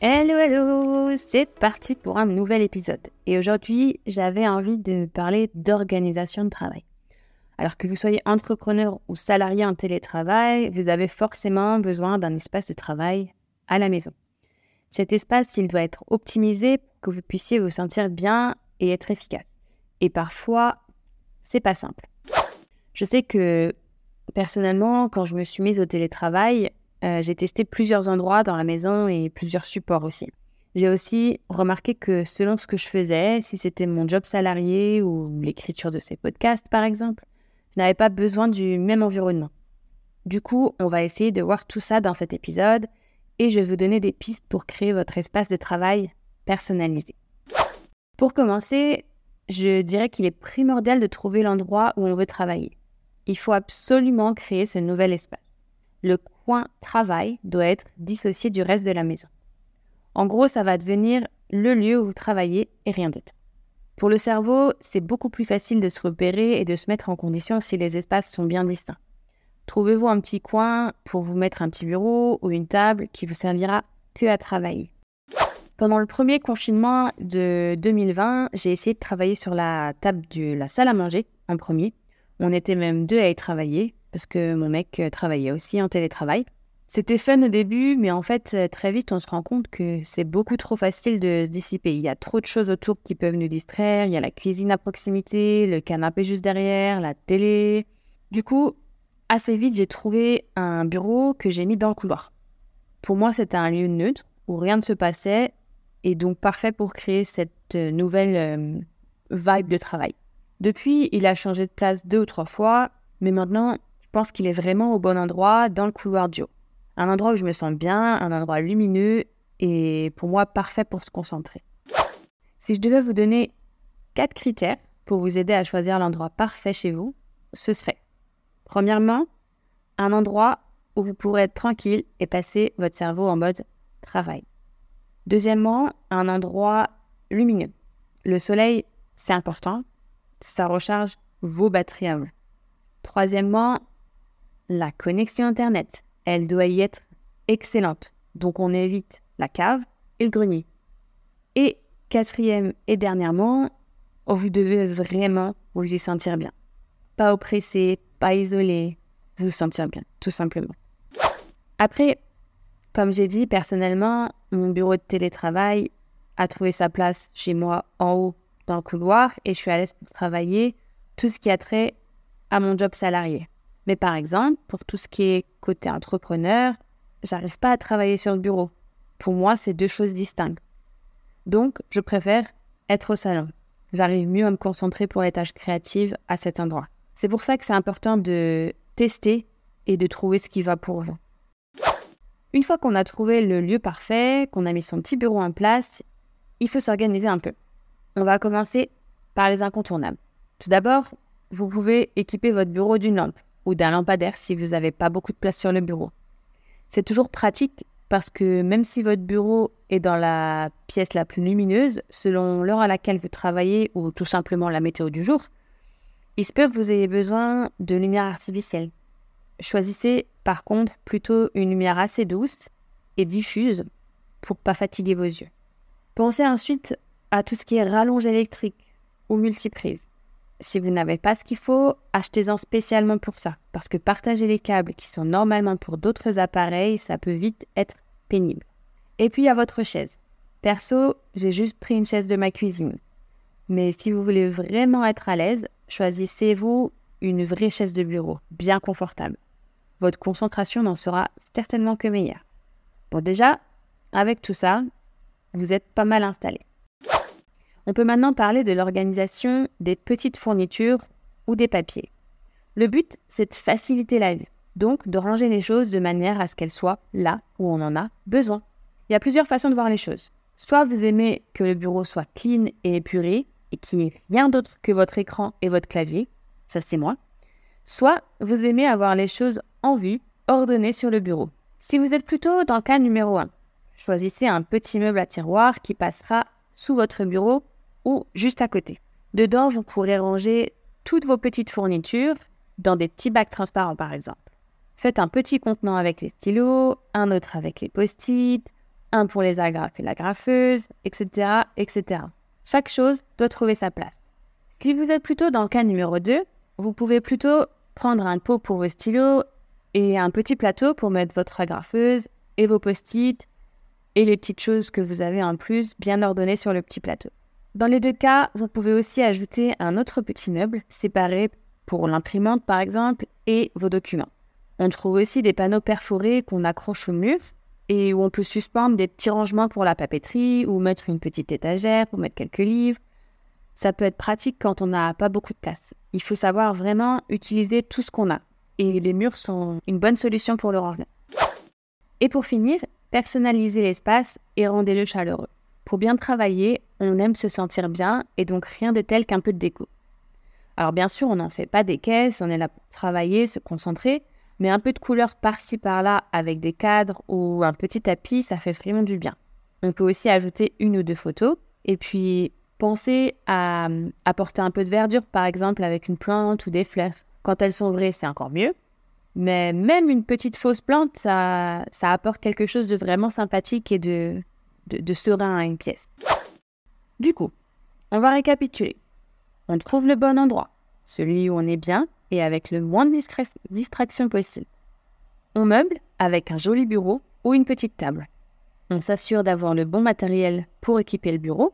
Hello hello C'est parti pour un nouvel épisode. Et aujourd'hui, j'avais envie de parler d'organisation de travail. Alors que vous soyez entrepreneur ou salarié en télétravail, vous avez forcément besoin d'un espace de travail à la maison. Cet espace, il doit être optimisé pour que vous puissiez vous sentir bien et être efficace. Et parfois, c'est pas simple. Je sais que personnellement, quand je me suis mise au télétravail, euh, j'ai testé plusieurs endroits dans la maison et plusieurs supports aussi. J'ai aussi remarqué que selon ce que je faisais, si c'était mon job salarié ou l'écriture de ces podcasts par exemple, je n'avais pas besoin du même environnement. Du coup, on va essayer de voir tout ça dans cet épisode et je vais vous donner des pistes pour créer votre espace de travail personnalisé. Pour commencer, je dirais qu'il est primordial de trouver l'endroit où on veut travailler. Il faut absolument créer ce nouvel espace. Coin travail doit être dissocié du reste de la maison. En gros, ça va devenir le lieu où vous travaillez et rien d'autre. Pour le cerveau, c'est beaucoup plus facile de se repérer et de se mettre en condition si les espaces sont bien distincts. Trouvez-vous un petit coin pour vous mettre un petit bureau ou une table qui vous servira que à travailler? Pendant le premier confinement de 2020, j'ai essayé de travailler sur la table de la salle à manger en premier. On était même deux à y travailler parce que mon mec euh, travaillait aussi en télétravail. C'était fun au début, mais en fait, euh, très vite, on se rend compte que c'est beaucoup trop facile de se dissiper. Il y a trop de choses autour qui peuvent nous distraire. Il y a la cuisine à proximité, le canapé juste derrière, la télé. Du coup, assez vite, j'ai trouvé un bureau que j'ai mis dans le couloir. Pour moi, c'était un lieu neutre où rien ne se passait et donc parfait pour créer cette euh, nouvelle vibe de travail. Depuis, il a changé de place deux ou trois fois, mais maintenant, je pense qu'il est vraiment au bon endroit dans le couloir du haut. Un endroit où je me sens bien, un endroit lumineux et pour moi parfait pour se concentrer. Si je devais vous donner quatre critères pour vous aider à choisir l'endroit parfait chez vous, ce serait premièrement un endroit où vous pourrez être tranquille et passer votre cerveau en mode travail. Deuxièmement, un endroit lumineux. Le soleil, c'est important, ça recharge vos batteries à vous. Troisièmement, la connexion Internet, elle doit y être excellente. Donc on évite la cave et le grenier. Et quatrième et dernièrement, vous devez vraiment vous y sentir bien. Pas oppressé, pas isolé, vous sentir bien, tout simplement. Après, comme j'ai dit, personnellement, mon bureau de télétravail a trouvé sa place chez moi en haut dans le couloir et je suis à l'aise pour travailler tout ce qui a trait à mon job salarié. Mais par exemple, pour tout ce qui est côté entrepreneur, j'arrive pas à travailler sur le bureau. Pour moi, c'est deux choses distinctes. Donc, je préfère être au salon. J'arrive mieux à me concentrer pour les tâches créatives à cet endroit. C'est pour ça que c'est important de tester et de trouver ce qui va pour vous. Une fois qu'on a trouvé le lieu parfait, qu'on a mis son petit bureau en place, il faut s'organiser un peu. On va commencer par les incontournables. Tout d'abord, vous pouvez équiper votre bureau d'une lampe ou d'un lampadaire si vous n'avez pas beaucoup de place sur le bureau. C'est toujours pratique parce que même si votre bureau est dans la pièce la plus lumineuse, selon l'heure à laquelle vous travaillez ou tout simplement la météo du jour, il se peut que vous ayez besoin de lumière artificielle. Choisissez par contre plutôt une lumière assez douce et diffuse pour pas fatiguer vos yeux. Pensez ensuite à tout ce qui est rallonge électrique ou multiprise. Si vous n'avez pas ce qu'il faut, achetez-en spécialement pour ça, parce que partager les câbles qui sont normalement pour d'autres appareils, ça peut vite être pénible. Et puis à votre chaise. Perso, j'ai juste pris une chaise de ma cuisine. Mais si vous voulez vraiment être à l'aise, choisissez-vous une vraie chaise de bureau, bien confortable. Votre concentration n'en sera certainement que meilleure. Bon déjà, avec tout ça, vous êtes pas mal installé. On peut maintenant parler de l'organisation des petites fournitures ou des papiers. Le but, c'est de faciliter la vie, donc de ranger les choses de manière à ce qu'elles soient là où on en a besoin. Il y a plusieurs façons de voir les choses. Soit vous aimez que le bureau soit clean et épuré et qu'il n'y ait rien d'autre que votre écran et votre clavier, ça c'est moi. Soit vous aimez avoir les choses en vue, ordonnées sur le bureau. Si vous êtes plutôt dans le cas numéro 1, choisissez un petit meuble à tiroir qui passera sous votre bureau juste à côté. Dedans, vous pourrez ranger toutes vos petites fournitures dans des petits bacs transparents par exemple. Faites un petit contenant avec les stylos, un autre avec les post-it, un pour les agrafes et la graffeuse, etc., etc. Chaque chose doit trouver sa place. Si vous êtes plutôt dans le cas numéro 2, vous pouvez plutôt prendre un pot pour vos stylos et un petit plateau pour mettre votre agrafeuse et vos post-it et les petites choses que vous avez en plus bien ordonnées sur le petit plateau. Dans les deux cas, vous pouvez aussi ajouter un autre petit meuble séparé pour l'imprimante par exemple et vos documents. On trouve aussi des panneaux perforés qu'on accroche au mur et où on peut suspendre des petits rangements pour la papeterie ou mettre une petite étagère pour mettre quelques livres. Ça peut être pratique quand on n'a pas beaucoup de place. Il faut savoir vraiment utiliser tout ce qu'on a. Et les murs sont une bonne solution pour le rangement. Et pour finir, personnalisez l'espace et rendez-le chaleureux. Pour bien travailler, on aime se sentir bien et donc rien de tel qu'un peu de déco. Alors bien sûr, on n'en fait pas des caisses, on est là pour travailler, se concentrer, mais un peu de couleur par-ci par-là avec des cadres ou un petit tapis, ça fait vraiment du bien. On peut aussi ajouter une ou deux photos et puis penser à apporter un peu de verdure, par exemple avec une plante ou des fleurs. Quand elles sont vraies, c'est encore mieux. Mais même une petite fausse plante, ça, apporte quelque chose de vraiment sympathique et de, de, serein à une pièce. Du coup, on va récapituler. On trouve le bon endroit, celui où on est bien et avec le moins de distraction possible. On meuble avec un joli bureau ou une petite table. On s'assure d'avoir le bon matériel pour équiper le bureau.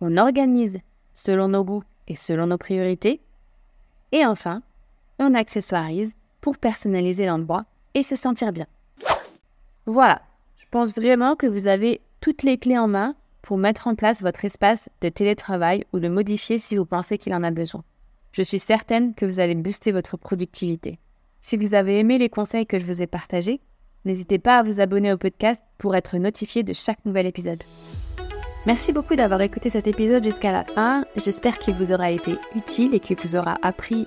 On organise selon nos goûts et selon nos priorités. Et enfin, on accessoirise pour personnaliser l'endroit et se sentir bien. Voilà, je pense vraiment que vous avez toutes les clés en main pour mettre en place votre espace de télétravail ou le modifier si vous pensez qu'il en a besoin. Je suis certaine que vous allez booster votre productivité. Si vous avez aimé les conseils que je vous ai partagés, n'hésitez pas à vous abonner au podcast pour être notifié de chaque nouvel épisode. Merci beaucoup d'avoir écouté cet épisode jusqu'à la fin. J'espère qu'il vous aura été utile et qu'il vous aura appris